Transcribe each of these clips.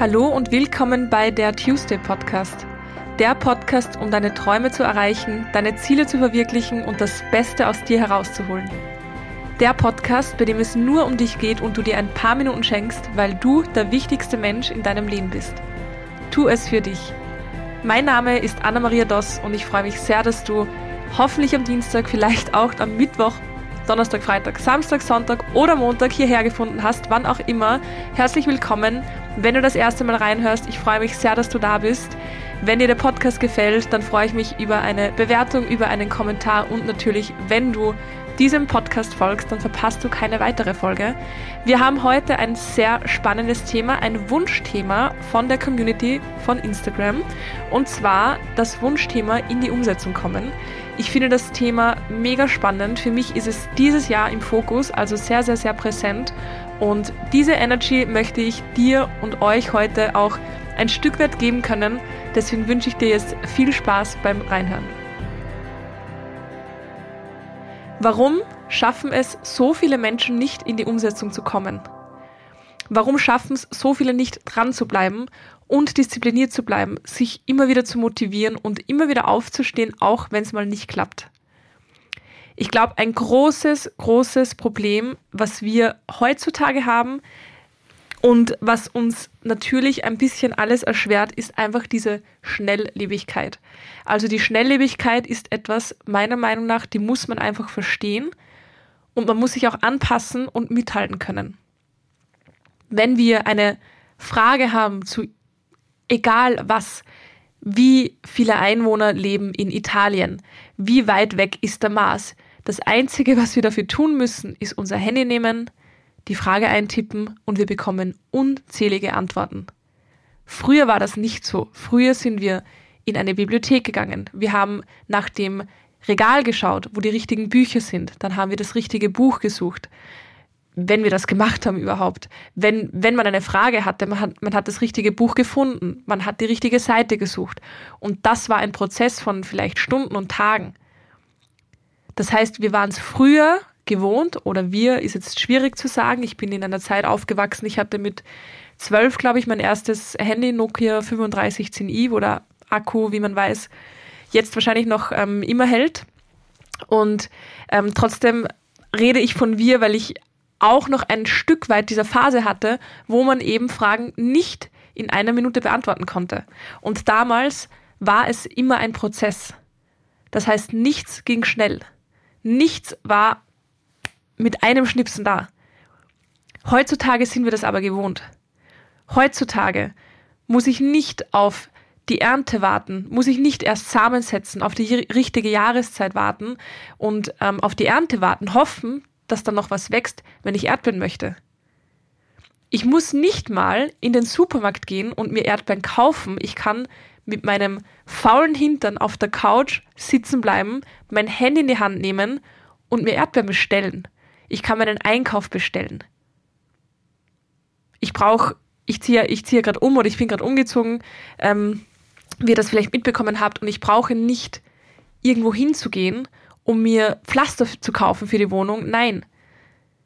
Hallo und willkommen bei der Tuesday Podcast. Der Podcast, um deine Träume zu erreichen, deine Ziele zu verwirklichen und das Beste aus dir herauszuholen. Der Podcast, bei dem es nur um dich geht und du dir ein paar Minuten schenkst, weil du der wichtigste Mensch in deinem Leben bist. Tu es für dich. Mein Name ist Anna-Maria Doss und ich freue mich sehr, dass du hoffentlich am Dienstag, vielleicht auch am Mittwoch Donnerstag, Freitag, Samstag, Sonntag oder Montag hierher gefunden hast, wann auch immer. Herzlich willkommen. Wenn du das erste Mal reinhörst, ich freue mich sehr, dass du da bist. Wenn dir der Podcast gefällt, dann freue ich mich über eine Bewertung, über einen Kommentar und natürlich, wenn du diesem Podcast folgst, dann verpasst du keine weitere Folge. Wir haben heute ein sehr spannendes Thema, ein Wunschthema von der Community von Instagram und zwar das Wunschthema in die Umsetzung kommen. Ich finde das Thema mega spannend. Für mich ist es dieses Jahr im Fokus, also sehr, sehr, sehr präsent. Und diese Energy möchte ich dir und euch heute auch ein Stück weit geben können. Deswegen wünsche ich dir jetzt viel Spaß beim Reinhören. Warum schaffen es so viele Menschen nicht in die Umsetzung zu kommen? Warum schaffen es so viele nicht dran zu bleiben und diszipliniert zu bleiben, sich immer wieder zu motivieren und immer wieder aufzustehen, auch wenn es mal nicht klappt? Ich glaube, ein großes, großes Problem, was wir heutzutage haben, und was uns natürlich ein bisschen alles erschwert, ist einfach diese Schnelllebigkeit. Also die Schnelllebigkeit ist etwas, meiner Meinung nach, die muss man einfach verstehen und man muss sich auch anpassen und mithalten können. Wenn wir eine Frage haben zu egal was, wie viele Einwohner leben in Italien, wie weit weg ist der Mars, das Einzige, was wir dafür tun müssen, ist unser Handy nehmen, die Frage eintippen und wir bekommen unzählige Antworten. Früher war das nicht so. Früher sind wir in eine Bibliothek gegangen. Wir haben nach dem Regal geschaut, wo die richtigen Bücher sind. Dann haben wir das richtige Buch gesucht. Wenn wir das gemacht haben überhaupt. Wenn, wenn man eine Frage hatte, man hat, man hat das richtige Buch gefunden. Man hat die richtige Seite gesucht. Und das war ein Prozess von vielleicht Stunden und Tagen. Das heißt, wir waren es früher gewohnt oder wir, ist jetzt schwierig zu sagen. Ich bin in einer Zeit aufgewachsen, ich hatte mit zwölf, glaube ich, mein erstes Handy, Nokia 3510i, wo der Akku, wie man weiß, jetzt wahrscheinlich noch ähm, immer hält. Und ähm, trotzdem rede ich von wir, weil ich auch noch ein Stück weit dieser Phase hatte, wo man eben Fragen nicht in einer Minute beantworten konnte. Und damals war es immer ein Prozess. Das heißt, nichts ging schnell. Nichts war mit einem Schnipsen da. Heutzutage sind wir das aber gewohnt. Heutzutage muss ich nicht auf die Ernte warten, muss ich nicht erst Samen setzen, auf die richtige Jahreszeit warten und ähm, auf die Ernte warten, hoffen, dass dann noch was wächst, wenn ich Erdbeeren möchte. Ich muss nicht mal in den Supermarkt gehen und mir Erdbeeren kaufen. Ich kann mit meinem faulen Hintern auf der Couch sitzen bleiben, mein Handy in die Hand nehmen und mir Erdbeeren bestellen. Ich kann meinen Einkauf bestellen. Ich brauche, ich ziehe ich ziehe gerade um oder ich bin gerade umgezogen, ähm, wie ihr das vielleicht mitbekommen habt, und ich brauche nicht irgendwo hinzugehen, um mir Pflaster zu kaufen für die Wohnung. Nein.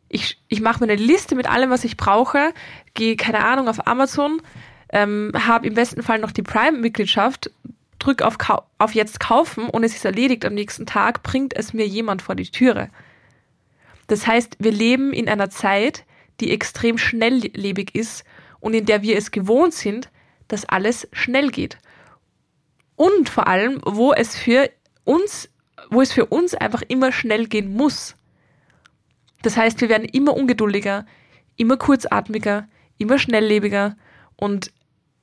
Ich, ich mache mir eine Liste mit allem, was ich brauche, gehe, keine Ahnung, auf Amazon, ähm, habe im besten Fall noch die Prime-Mitgliedschaft, drücke auf, auf Jetzt kaufen und es ist erledigt am nächsten Tag, bringt es mir jemand vor die Türe. Das heißt, wir leben in einer Zeit, die extrem schnelllebig ist und in der wir es gewohnt sind, dass alles schnell geht. Und vor allem, wo es für uns, wo es für uns einfach immer schnell gehen muss. Das heißt, wir werden immer ungeduldiger, immer kurzatmiger, immer schnelllebiger und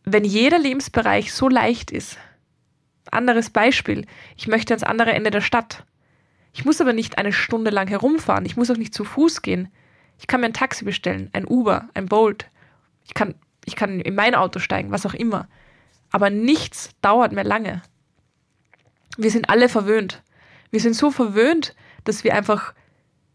wenn jeder Lebensbereich so leicht ist, anderes Beispiel, ich möchte ans andere Ende der Stadt. Ich muss aber nicht eine Stunde lang herumfahren. Ich muss auch nicht zu Fuß gehen. Ich kann mir ein Taxi bestellen, ein Uber, ein Bolt. Ich kann, ich kann in mein Auto steigen, was auch immer. Aber nichts dauert mehr lange. Wir sind alle verwöhnt. Wir sind so verwöhnt, dass wir einfach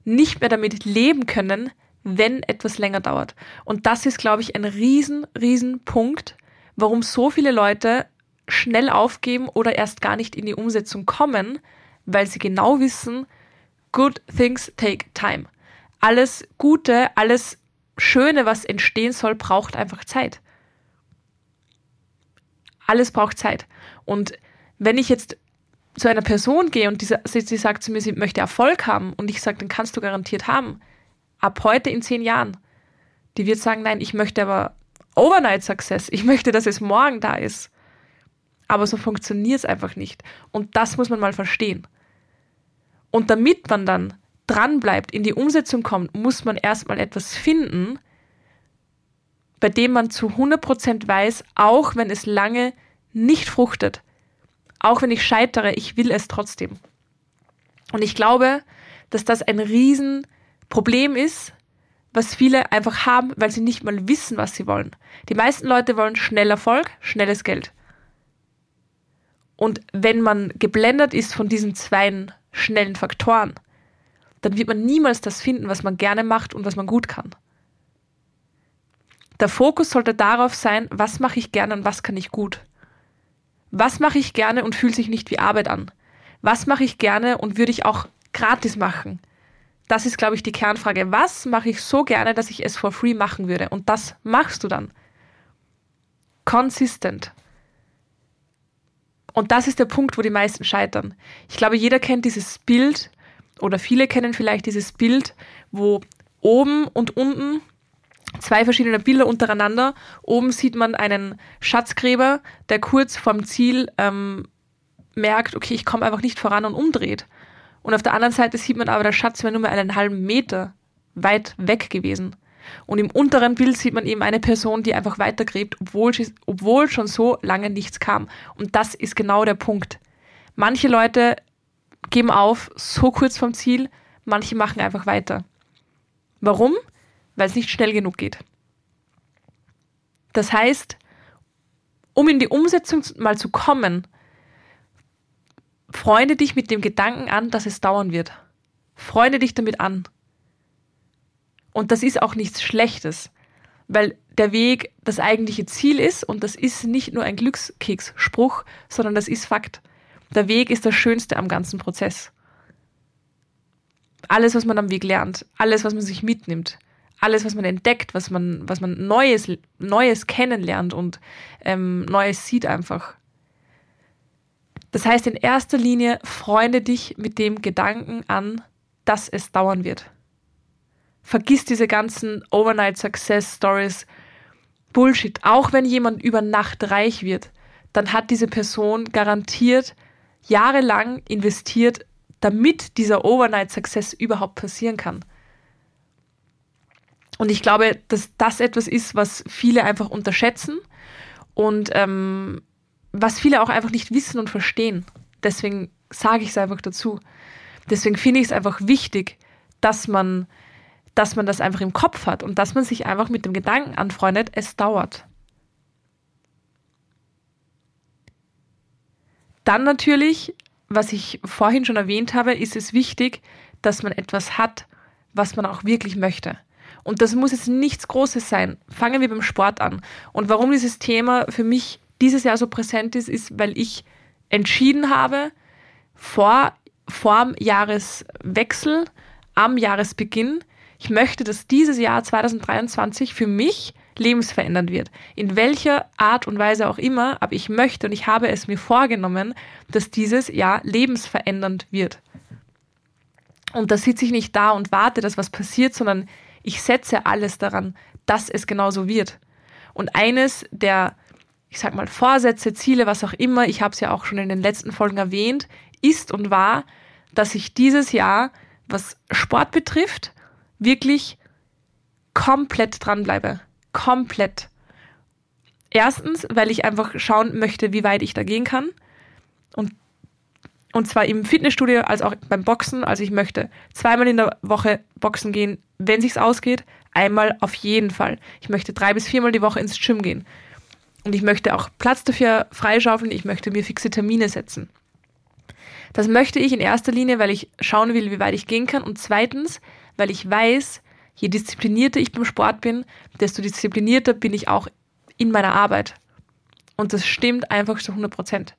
nicht mehr damit leben können, wenn etwas länger dauert. Und das ist, glaube ich, ein riesen, riesen Punkt, warum so viele Leute schnell aufgeben oder erst gar nicht in die Umsetzung kommen, weil sie genau wissen, good things take time. Alles Gute, alles Schöne, was entstehen soll, braucht einfach Zeit. Alles braucht Zeit. Und wenn ich jetzt zu einer Person gehe und sie sagt zu mir, sie möchte Erfolg haben und ich sage, den kannst du garantiert haben, ab heute in zehn Jahren, die wird sagen, nein, ich möchte aber Overnight Success, ich möchte, dass es morgen da ist. Aber so funktioniert es einfach nicht. Und das muss man mal verstehen. Und damit man dann dran bleibt, in die Umsetzung kommt, muss man erstmal etwas finden, bei dem man zu 100% weiß, auch wenn es lange nicht fruchtet, auch wenn ich scheitere, ich will es trotzdem. Und ich glaube, dass das ein Riesenproblem ist, was viele einfach haben, weil sie nicht mal wissen, was sie wollen. Die meisten Leute wollen schnell Erfolg, schnelles Geld. Und wenn man geblendet ist von diesen zwei schnellen Faktoren, dann wird man niemals das finden, was man gerne macht und was man gut kann. Der Fokus sollte darauf sein, was mache ich gerne und was kann ich gut. Was mache ich gerne und fühlt sich nicht wie Arbeit an? Was mache ich gerne und würde ich auch gratis machen? Das ist, glaube ich, die Kernfrage. Was mache ich so gerne, dass ich es for free machen würde? Und das machst du dann. Consistent. Und das ist der Punkt, wo die meisten scheitern. Ich glaube, jeder kennt dieses Bild oder viele kennen vielleicht dieses Bild, wo oben und unten zwei verschiedene Bilder untereinander. Oben sieht man einen Schatzgräber, der kurz vorm Ziel ähm, merkt, okay, ich komme einfach nicht voran und umdreht. Und auf der anderen Seite sieht man aber, der Schatz wäre nur mal einen halben Meter weit weg gewesen. Und im unteren Bild sieht man eben eine Person, die einfach weitergräbt, obwohl, obwohl schon so lange nichts kam. Und das ist genau der Punkt. Manche Leute geben auf so kurz vom Ziel, manche machen einfach weiter. Warum? weil es nicht schnell genug geht. Das heißt, um in die Umsetzung mal zu kommen, freunde dich mit dem Gedanken an, dass es dauern wird. Freunde dich damit an. Und das ist auch nichts Schlechtes, weil der Weg das eigentliche Ziel ist und das ist nicht nur ein Glückskeksspruch, sondern das ist Fakt. Der Weg ist das Schönste am ganzen Prozess. Alles, was man am Weg lernt, alles, was man sich mitnimmt, alles, was man entdeckt, was man, was man Neues, Neues kennenlernt und ähm, Neues sieht einfach. Das heißt, in erster Linie freunde dich mit dem Gedanken an, dass es dauern wird. Vergiss diese ganzen Overnight Success Stories. Bullshit. Auch wenn jemand über Nacht reich wird, dann hat diese Person garantiert jahrelang investiert, damit dieser Overnight Success überhaupt passieren kann. Und ich glaube, dass das etwas ist, was viele einfach unterschätzen und ähm, was viele auch einfach nicht wissen und verstehen. Deswegen sage ich es einfach dazu. Deswegen finde ich es einfach wichtig, dass man, dass man das einfach im Kopf hat und dass man sich einfach mit dem Gedanken anfreundet, es dauert. Dann natürlich, was ich vorhin schon erwähnt habe, ist es wichtig, dass man etwas hat, was man auch wirklich möchte. Und das muss jetzt nichts Großes sein. Fangen wir beim Sport an. Und warum dieses Thema für mich dieses Jahr so präsent ist, ist, weil ich entschieden habe, vor, dem Jahreswechsel, am Jahresbeginn, ich möchte, dass dieses Jahr 2023 für mich lebensverändernd wird. In welcher Art und Weise auch immer, aber ich möchte und ich habe es mir vorgenommen, dass dieses Jahr lebensverändernd wird. Und da sitze ich nicht da und warte, dass was passiert, sondern ich setze alles daran, dass es genauso wird. Und eines der, ich sag mal, Vorsätze, Ziele, was auch immer, ich habe es ja auch schon in den letzten Folgen erwähnt, ist und war, dass ich dieses Jahr, was Sport betrifft, wirklich komplett dranbleibe. Komplett. Erstens, weil ich einfach schauen möchte, wie weit ich da gehen kann. Und und zwar im Fitnessstudio als auch beim Boxen. Also ich möchte zweimal in der Woche Boxen gehen, wenn sich's ausgeht. Einmal auf jeden Fall. Ich möchte drei bis viermal die Woche ins Gym gehen. Und ich möchte auch Platz dafür freischaufeln. Ich möchte mir fixe Termine setzen. Das möchte ich in erster Linie, weil ich schauen will, wie weit ich gehen kann. Und zweitens, weil ich weiß, je disziplinierter ich beim Sport bin, desto disziplinierter bin ich auch in meiner Arbeit. Und das stimmt einfach zu 100 Prozent.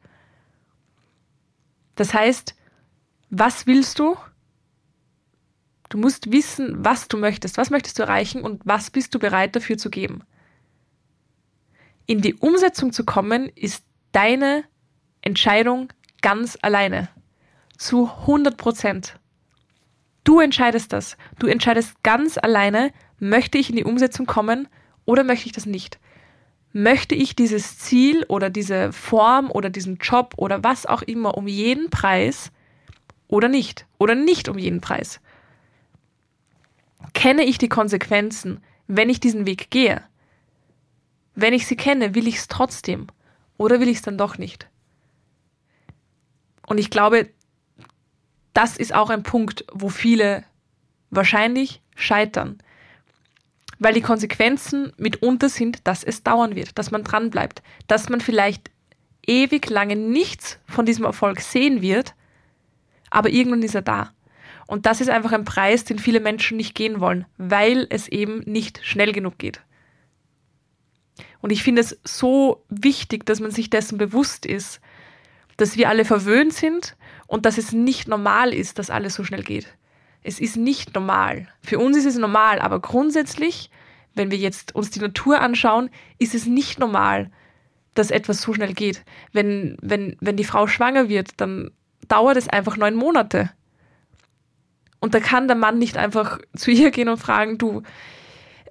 Das heißt, was willst du? Du musst wissen, was du möchtest, was möchtest du erreichen und was bist du bereit dafür zu geben. In die Umsetzung zu kommen, ist deine Entscheidung ganz alleine. Zu 100 Prozent. Du entscheidest das. Du entscheidest ganz alleine, möchte ich in die Umsetzung kommen oder möchte ich das nicht? Möchte ich dieses Ziel oder diese Form oder diesen Job oder was auch immer um jeden Preis oder nicht? Oder nicht um jeden Preis? Kenne ich die Konsequenzen, wenn ich diesen Weg gehe? Wenn ich sie kenne, will ich es trotzdem oder will ich es dann doch nicht? Und ich glaube, das ist auch ein Punkt, wo viele wahrscheinlich scheitern. Weil die Konsequenzen mitunter sind, dass es dauern wird, dass man dran bleibt, dass man vielleicht ewig lange nichts von diesem Erfolg sehen wird, aber irgendwann ist er da. Und das ist einfach ein Preis, den viele Menschen nicht gehen wollen, weil es eben nicht schnell genug geht. Und ich finde es so wichtig, dass man sich dessen bewusst ist, dass wir alle verwöhnt sind und dass es nicht normal ist, dass alles so schnell geht. Es ist nicht normal. Für uns ist es normal, aber grundsätzlich, wenn wir jetzt uns die Natur anschauen, ist es nicht normal, dass etwas so schnell geht. Wenn, wenn, wenn die Frau schwanger wird, dann dauert es einfach neun Monate. Und da kann der Mann nicht einfach zu ihr gehen und fragen, du,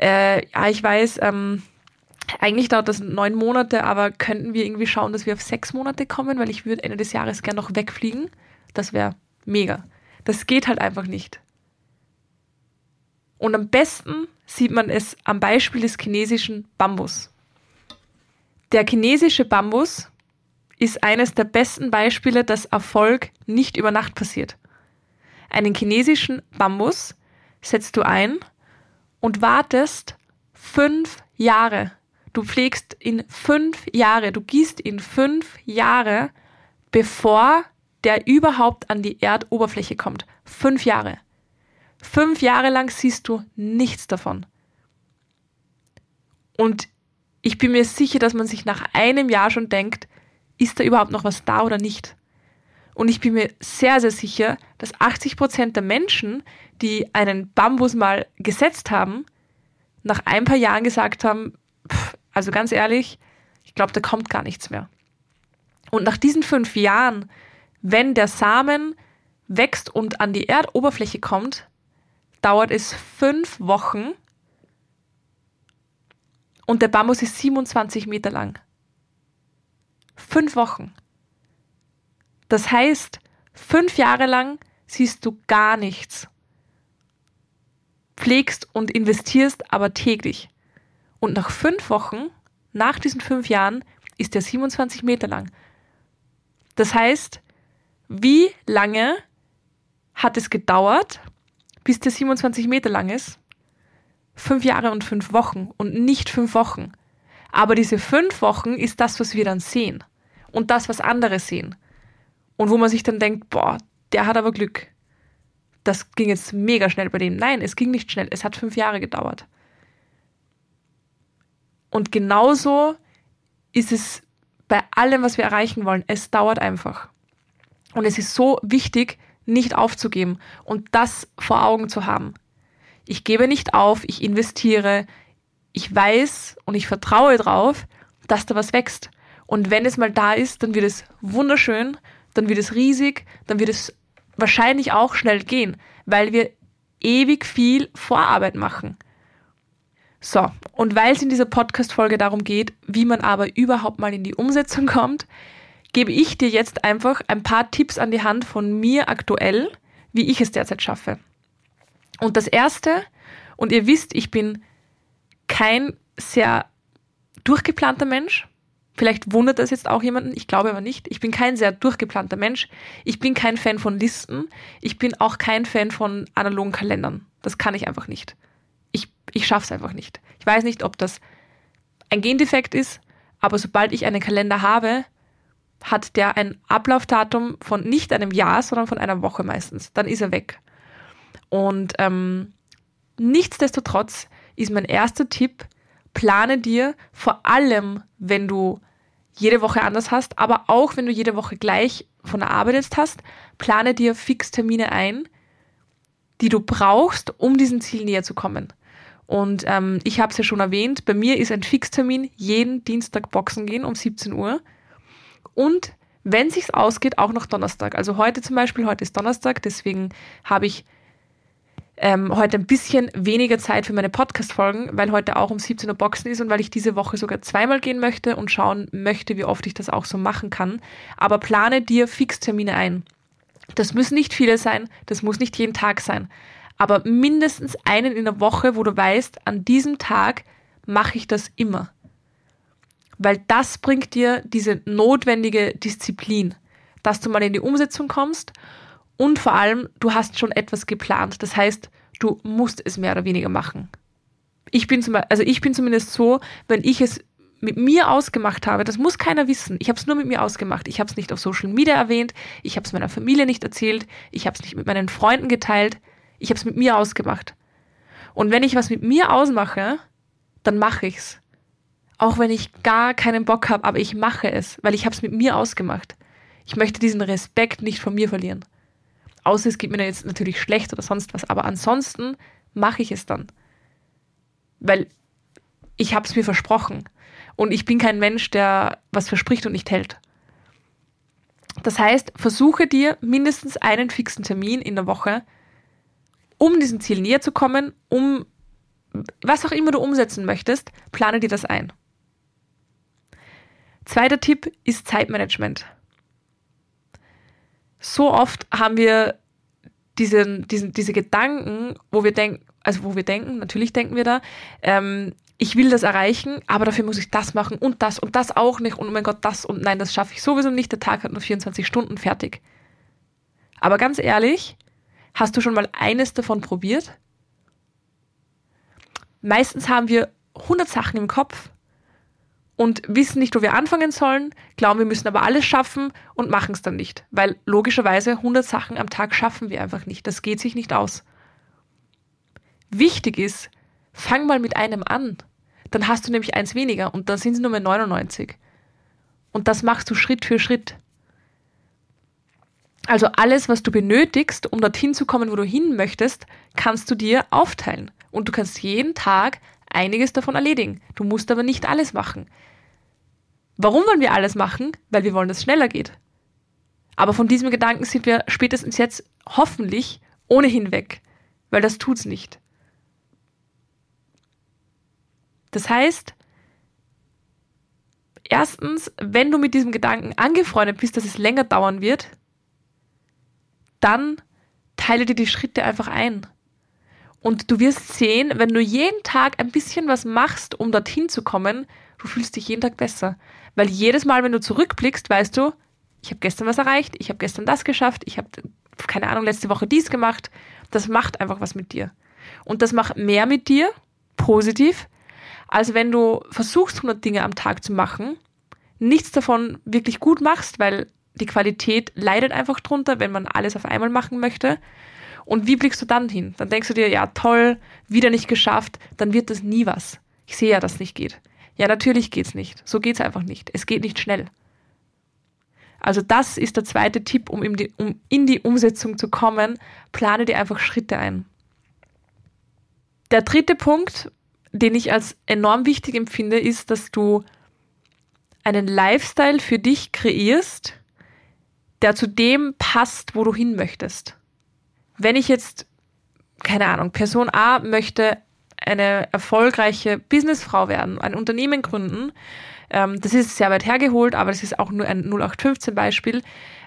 äh, ja, ich weiß, ähm, eigentlich dauert das neun Monate, aber könnten wir irgendwie schauen, dass wir auf sechs Monate kommen, weil ich würde Ende des Jahres gerne noch wegfliegen. Das wäre mega. Das geht halt einfach nicht. Und am besten sieht man es am Beispiel des chinesischen Bambus. Der chinesische Bambus ist eines der besten Beispiele, dass Erfolg nicht über Nacht passiert. Einen chinesischen Bambus setzt du ein und wartest fünf Jahre. Du pflegst ihn fünf Jahre, du gießt ihn fünf Jahre, bevor der überhaupt an die Erdoberfläche kommt. Fünf Jahre. Fünf Jahre lang siehst du nichts davon. Und ich bin mir sicher, dass man sich nach einem Jahr schon denkt, ist da überhaupt noch was da oder nicht? Und ich bin mir sehr, sehr sicher, dass 80 Prozent der Menschen, die einen Bambus mal gesetzt haben, nach ein paar Jahren gesagt haben, also ganz ehrlich, ich glaube, da kommt gar nichts mehr. Und nach diesen fünf Jahren wenn der Samen wächst und an die Erdoberfläche kommt, dauert es fünf Wochen und der Bambus ist 27 Meter lang. Fünf Wochen. Das heißt, fünf Jahre lang siehst du gar nichts. Pflegst und investierst aber täglich. Und nach fünf Wochen, nach diesen fünf Jahren, ist er 27 Meter lang. Das heißt, wie lange hat es gedauert, bis der 27 Meter lang ist? Fünf Jahre und fünf Wochen und nicht fünf Wochen. Aber diese fünf Wochen ist das, was wir dann sehen. Und das, was andere sehen. Und wo man sich dann denkt, boah, der hat aber Glück. Das ging jetzt mega schnell bei dem. Nein, es ging nicht schnell. Es hat fünf Jahre gedauert. Und genauso ist es bei allem, was wir erreichen wollen. Es dauert einfach. Und es ist so wichtig, nicht aufzugeben und das vor Augen zu haben. Ich gebe nicht auf, ich investiere, ich weiß und ich vertraue darauf, dass da was wächst. Und wenn es mal da ist, dann wird es wunderschön, dann wird es riesig, dann wird es wahrscheinlich auch schnell gehen, weil wir ewig viel Vorarbeit machen. So, und weil es in dieser Podcast-Folge darum geht, wie man aber überhaupt mal in die Umsetzung kommt, gebe ich dir jetzt einfach ein paar Tipps an die Hand von mir aktuell, wie ich es derzeit schaffe. Und das erste, und ihr wisst, ich bin kein sehr durchgeplanter Mensch. Vielleicht wundert das jetzt auch jemanden, ich glaube aber nicht. Ich bin kein sehr durchgeplanter Mensch. Ich bin kein Fan von Listen. Ich bin auch kein Fan von analogen Kalendern. Das kann ich einfach nicht. Ich, schaffe es einfach nicht. Ich weiß nicht, ob das ein Gendefekt ist, aber sobald ich einen Kalender habe, hat der ein Ablaufdatum von nicht einem Jahr, sondern von einer Woche meistens. Dann ist er weg. Und ähm, nichtsdestotrotz ist mein erster Tipp, plane dir vor allem, wenn du jede Woche anders hast, aber auch wenn du jede Woche gleich von der Arbeit jetzt hast, plane dir Fixtermine ein, die du brauchst, um diesem Ziel näher zu kommen. Und ähm, ich habe es ja schon erwähnt, bei mir ist ein Fixtermin jeden Dienstag Boxen gehen um 17 Uhr. Und wenn sich's ausgeht, auch noch Donnerstag. Also heute zum Beispiel, heute ist Donnerstag, deswegen habe ich ähm, heute ein bisschen weniger Zeit für meine Podcast-Folgen, weil heute auch um 17 Uhr Boxen ist und weil ich diese Woche sogar zweimal gehen möchte und schauen möchte, wie oft ich das auch so machen kann. Aber plane dir Fixtermine ein. Das müssen nicht viele sein, das muss nicht jeden Tag sein. Aber mindestens einen in der Woche, wo du weißt, an diesem Tag mache ich das immer. Weil das bringt dir diese notwendige Disziplin, dass du mal in die Umsetzung kommst und vor allem, du hast schon etwas geplant. Das heißt, du musst es mehr oder weniger machen. Ich bin, zum, also ich bin zumindest so, wenn ich es mit mir ausgemacht habe, das muss keiner wissen. Ich habe es nur mit mir ausgemacht. Ich habe es nicht auf Social Media erwähnt, ich habe es meiner Familie nicht erzählt, ich habe es nicht mit meinen Freunden geteilt, ich habe es mit mir ausgemacht. Und wenn ich was mit mir ausmache, dann mache ich's. Auch wenn ich gar keinen Bock habe, aber ich mache es, weil ich habe es mit mir ausgemacht. Ich möchte diesen Respekt nicht von mir verlieren. Außer es geht mir jetzt natürlich schlecht oder sonst was. Aber ansonsten mache ich es dann. Weil ich habe es mir versprochen. Und ich bin kein Mensch, der was verspricht und nicht hält. Das heißt, versuche dir mindestens einen fixen Termin in der Woche, um diesem Ziel näher zu kommen, um was auch immer du umsetzen möchtest, plane dir das ein. Zweiter Tipp ist Zeitmanagement so oft haben wir diesen, diesen, diese Gedanken, wo wir denken, also wo wir denken, natürlich denken wir da, ähm, ich will das erreichen, aber dafür muss ich das machen und das und das auch nicht und oh mein Gott, das und nein, das schaffe ich sowieso nicht, der Tag hat nur 24 Stunden fertig. Aber ganz ehrlich, hast du schon mal eines davon probiert? Meistens haben wir 100 Sachen im Kopf und wissen nicht, wo wir anfangen sollen, glauben, wir müssen aber alles schaffen und machen es dann nicht. Weil logischerweise 100 Sachen am Tag schaffen wir einfach nicht. Das geht sich nicht aus. Wichtig ist, fang mal mit einem an. Dann hast du nämlich eins weniger und dann sind es nur mehr 99. Und das machst du Schritt für Schritt. Also alles, was du benötigst, um dorthin zu kommen, wo du hin möchtest, kannst du dir aufteilen. Und du kannst jeden Tag einiges davon erledigen. Du musst aber nicht alles machen. Warum wollen wir alles machen? Weil wir wollen, dass es schneller geht. Aber von diesem Gedanken sind wir spätestens jetzt hoffentlich ohnehin weg, weil das tut's nicht. Das heißt, erstens, wenn du mit diesem Gedanken angefreundet bist, dass es länger dauern wird, dann teile dir die Schritte einfach ein. Und du wirst sehen, wenn du jeden Tag ein bisschen was machst, um dorthin zu kommen, du fühlst dich jeden Tag besser. Weil jedes Mal, wenn du zurückblickst, weißt du, ich habe gestern was erreicht, ich habe gestern das geschafft, ich habe, keine Ahnung, letzte Woche dies gemacht. Das macht einfach was mit dir. Und das macht mehr mit dir, positiv, als wenn du versuchst, 100 Dinge am Tag zu machen, nichts davon wirklich gut machst, weil die Qualität leidet einfach drunter, wenn man alles auf einmal machen möchte und wie blickst du dann hin? Dann denkst du dir, ja toll, wieder nicht geschafft, dann wird das nie was. Ich sehe ja, dass es nicht geht. Ja, natürlich geht's nicht. So geht's einfach nicht. Es geht nicht schnell. Also das ist der zweite Tipp, um in, die, um in die Umsetzung zu kommen. Plane dir einfach Schritte ein. Der dritte Punkt, den ich als enorm wichtig empfinde, ist, dass du einen Lifestyle für dich kreierst, der zu dem passt, wo du hin möchtest. Wenn ich jetzt, keine Ahnung, Person A möchte eine erfolgreiche Businessfrau werden, ein Unternehmen gründen, ähm, das ist sehr weit hergeholt, aber das ist auch nur ein 0815 Beispiel,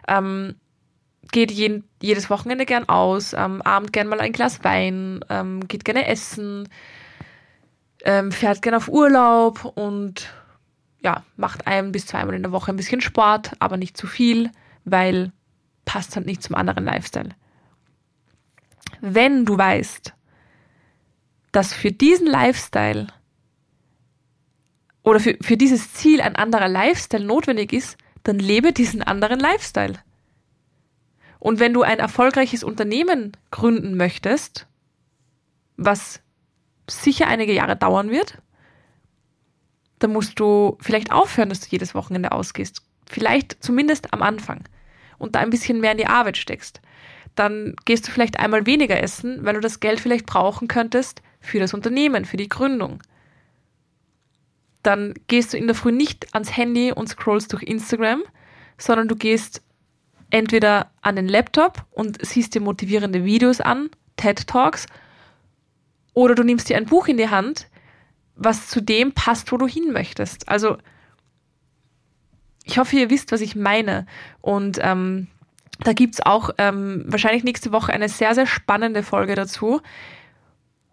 ähm, geht jeden, jedes Wochenende gern aus, am Abend gern mal ein Glas Wein, ähm, geht gerne essen, ähm, fährt gern auf Urlaub und ja, macht ein bis zweimal in der Woche ein bisschen Sport, aber nicht zu viel, weil passt halt nicht zum anderen Lifestyle wenn du weißt, dass für diesen Lifestyle oder für, für dieses Ziel ein anderer Lifestyle notwendig ist, dann lebe diesen anderen Lifestyle. Und wenn du ein erfolgreiches Unternehmen gründen möchtest, was sicher einige Jahre dauern wird, dann musst du vielleicht aufhören, dass du jedes Wochenende ausgehst. Vielleicht zumindest am Anfang. Und da ein bisschen mehr in die Arbeit steckst dann gehst du vielleicht einmal weniger essen, weil du das Geld vielleicht brauchen könntest für das Unternehmen, für die Gründung. Dann gehst du in der Früh nicht ans Handy und scrollst durch Instagram, sondern du gehst entweder an den Laptop und siehst dir motivierende Videos an, TED Talks, oder du nimmst dir ein Buch in die Hand, was zu dem passt, wo du hin möchtest. Also ich hoffe, ihr wisst, was ich meine. Und ähm, da es auch ähm, wahrscheinlich nächste Woche eine sehr, sehr spannende Folge dazu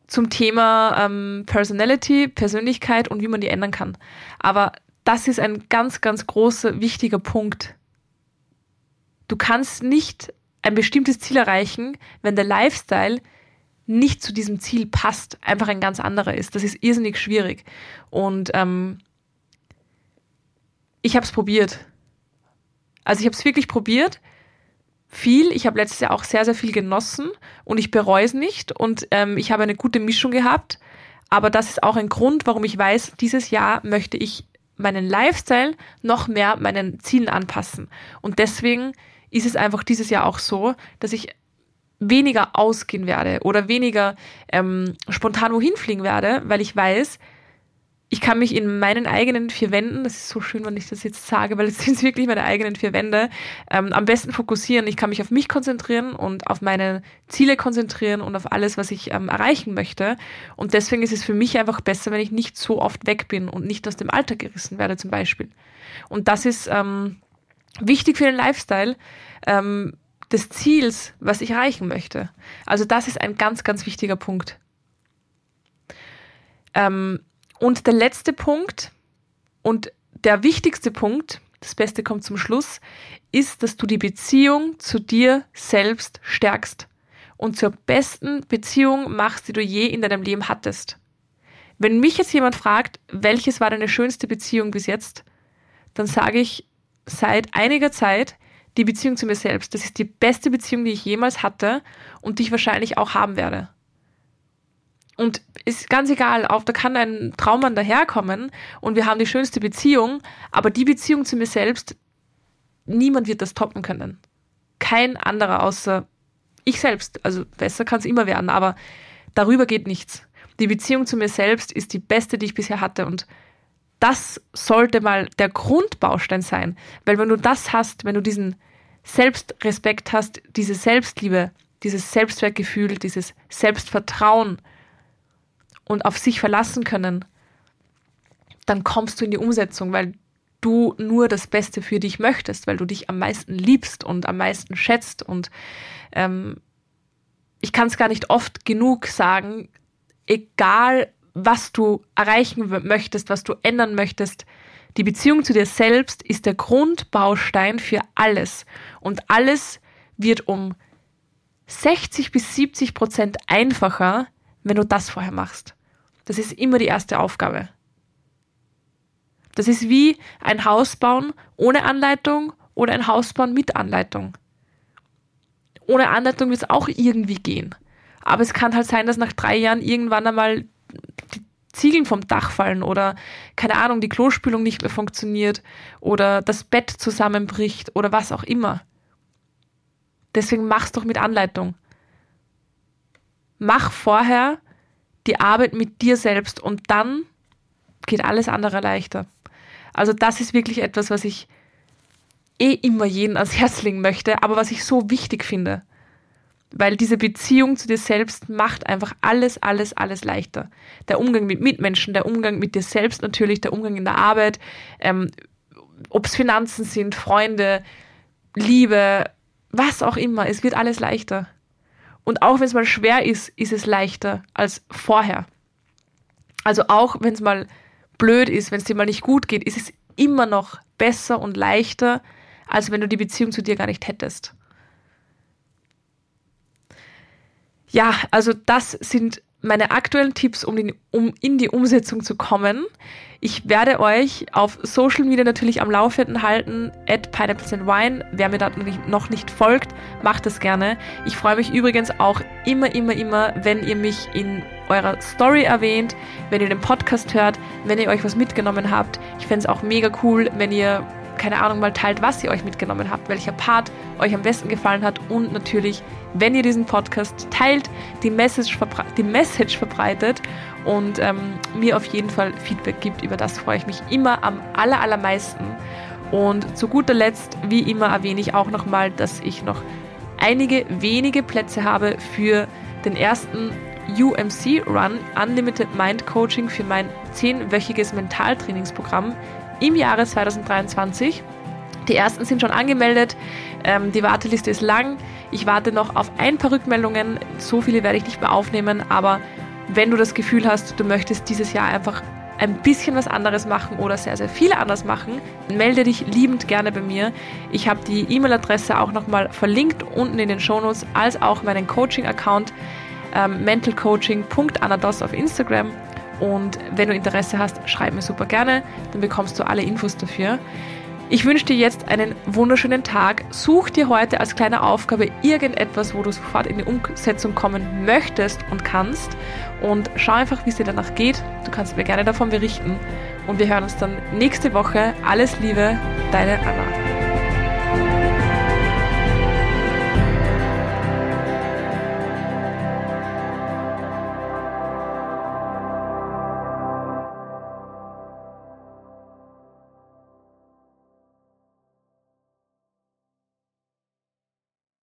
zum Thema ähm, Personality, Persönlichkeit und wie man die ändern kann. Aber das ist ein ganz, ganz großer, wichtiger Punkt. Du kannst nicht ein bestimmtes Ziel erreichen, wenn der Lifestyle nicht zu diesem Ziel passt, einfach ein ganz anderer ist. Das ist irrsinnig schwierig. Und ähm, ich habe es probiert. Also ich habe es wirklich probiert. Viel. Ich habe letztes Jahr auch sehr, sehr viel genossen und ich bereue es nicht. Und ähm, ich habe eine gute Mischung gehabt. Aber das ist auch ein Grund, warum ich weiß, dieses Jahr möchte ich meinen Lifestyle noch mehr meinen Zielen anpassen. Und deswegen ist es einfach dieses Jahr auch so, dass ich weniger ausgehen werde oder weniger ähm, spontan wohin fliegen werde, weil ich weiß, ich kann mich in meinen eigenen vier Wänden, das ist so schön, wenn ich das jetzt sage, weil es sind wirklich meine eigenen vier Wände, ähm, am besten fokussieren. Ich kann mich auf mich konzentrieren und auf meine Ziele konzentrieren und auf alles, was ich ähm, erreichen möchte. Und deswegen ist es für mich einfach besser, wenn ich nicht so oft weg bin und nicht aus dem Alltag gerissen werde zum Beispiel. Und das ist ähm, wichtig für den Lifestyle. Ähm, des Ziels, was ich erreichen möchte. Also das ist ein ganz, ganz wichtiger Punkt. Ähm, und der letzte Punkt und der wichtigste Punkt, das Beste kommt zum Schluss, ist, dass du die Beziehung zu dir selbst stärkst und zur besten Beziehung machst, die du je in deinem Leben hattest. Wenn mich jetzt jemand fragt, welches war deine schönste Beziehung bis jetzt, dann sage ich seit einiger Zeit die Beziehung zu mir selbst. Das ist die beste Beziehung, die ich jemals hatte und die ich wahrscheinlich auch haben werde. Und ist ganz egal, auch da kann ein Traummann daherkommen und wir haben die schönste Beziehung, aber die Beziehung zu mir selbst, niemand wird das toppen können. Kein anderer außer ich selbst. Also besser kann es immer werden, aber darüber geht nichts. Die Beziehung zu mir selbst ist die beste, die ich bisher hatte und das sollte mal der Grundbaustein sein, weil wenn du das hast, wenn du diesen Selbstrespekt hast, diese Selbstliebe, dieses Selbstwertgefühl, dieses Selbstvertrauen, und auf sich verlassen können, dann kommst du in die Umsetzung, weil du nur das Beste für dich möchtest, weil du dich am meisten liebst und am meisten schätzt. Und ähm, ich kann es gar nicht oft genug sagen, egal was du erreichen möchtest, was du ändern möchtest, die Beziehung zu dir selbst ist der Grundbaustein für alles. Und alles wird um 60 bis 70 Prozent einfacher, wenn du das vorher machst. Das ist immer die erste Aufgabe. Das ist wie ein Haus bauen ohne Anleitung oder ein Haus bauen mit Anleitung. Ohne Anleitung wird es auch irgendwie gehen. Aber es kann halt sein, dass nach drei Jahren irgendwann einmal die Ziegeln vom Dach fallen oder, keine Ahnung, die Klospülung nicht mehr funktioniert oder das Bett zusammenbricht oder was auch immer. Deswegen mach's doch mit Anleitung. Mach vorher die Arbeit mit dir selbst und dann geht alles andere leichter. Also das ist wirklich etwas, was ich eh immer jeden ans Herz legen möchte, aber was ich so wichtig finde. Weil diese Beziehung zu dir selbst macht einfach alles, alles, alles leichter. Der Umgang mit Mitmenschen, der Umgang mit dir selbst natürlich, der Umgang in der Arbeit, ähm, ob es Finanzen sind, Freunde, Liebe, was auch immer, es wird alles leichter. Und auch wenn es mal schwer ist, ist es leichter als vorher. Also auch wenn es mal blöd ist, wenn es dir mal nicht gut geht, ist es immer noch besser und leichter, als wenn du die Beziehung zu dir gar nicht hättest. Ja, also das sind meine aktuellen Tipps, um, den, um in die Umsetzung zu kommen. Ich werde euch auf Social Media natürlich am Laufenden halten, at Pineapples and Wine. Wer mir da noch nicht folgt, macht das gerne. Ich freue mich übrigens auch immer, immer, immer, wenn ihr mich in eurer Story erwähnt, wenn ihr den Podcast hört, wenn ihr euch was mitgenommen habt. Ich fände es auch mega cool, wenn ihr keine Ahnung, mal teilt, was ihr euch mitgenommen habt, welcher Part euch am besten gefallen hat und natürlich, wenn ihr diesen Podcast teilt, die Message, die Message verbreitet und ähm, mir auf jeden Fall Feedback gibt. Über das freue ich mich immer am aller, allermeisten. Und zu guter Letzt, wie immer, erwähne ich auch nochmal, dass ich noch einige wenige Plätze habe für den ersten UMC Run Unlimited Mind Coaching für mein zehnwöchiges Mentaltrainingsprogramm im Jahre 2023. Die ersten sind schon angemeldet, ähm, die Warteliste ist lang. Ich warte noch auf ein paar Rückmeldungen, so viele werde ich nicht mehr aufnehmen, aber wenn du das Gefühl hast, du möchtest dieses Jahr einfach ein bisschen was anderes machen oder sehr, sehr viel anders machen, melde dich liebend gerne bei mir. Ich habe die E-Mail-Adresse auch nochmal verlinkt unten in den Shownotes, als auch meinen Coaching-Account ähm, mentalcoaching.anados auf Instagram. Und wenn du Interesse hast, schreib mir super gerne, dann bekommst du alle Infos dafür. Ich wünsche dir jetzt einen wunderschönen Tag. Such dir heute als kleine Aufgabe irgendetwas, wo du sofort in die Umsetzung kommen möchtest und kannst. Und schau einfach, wie es dir danach geht. Du kannst mir gerne davon berichten. Und wir hören uns dann nächste Woche. Alles Liebe, deine Anna.